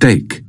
steak.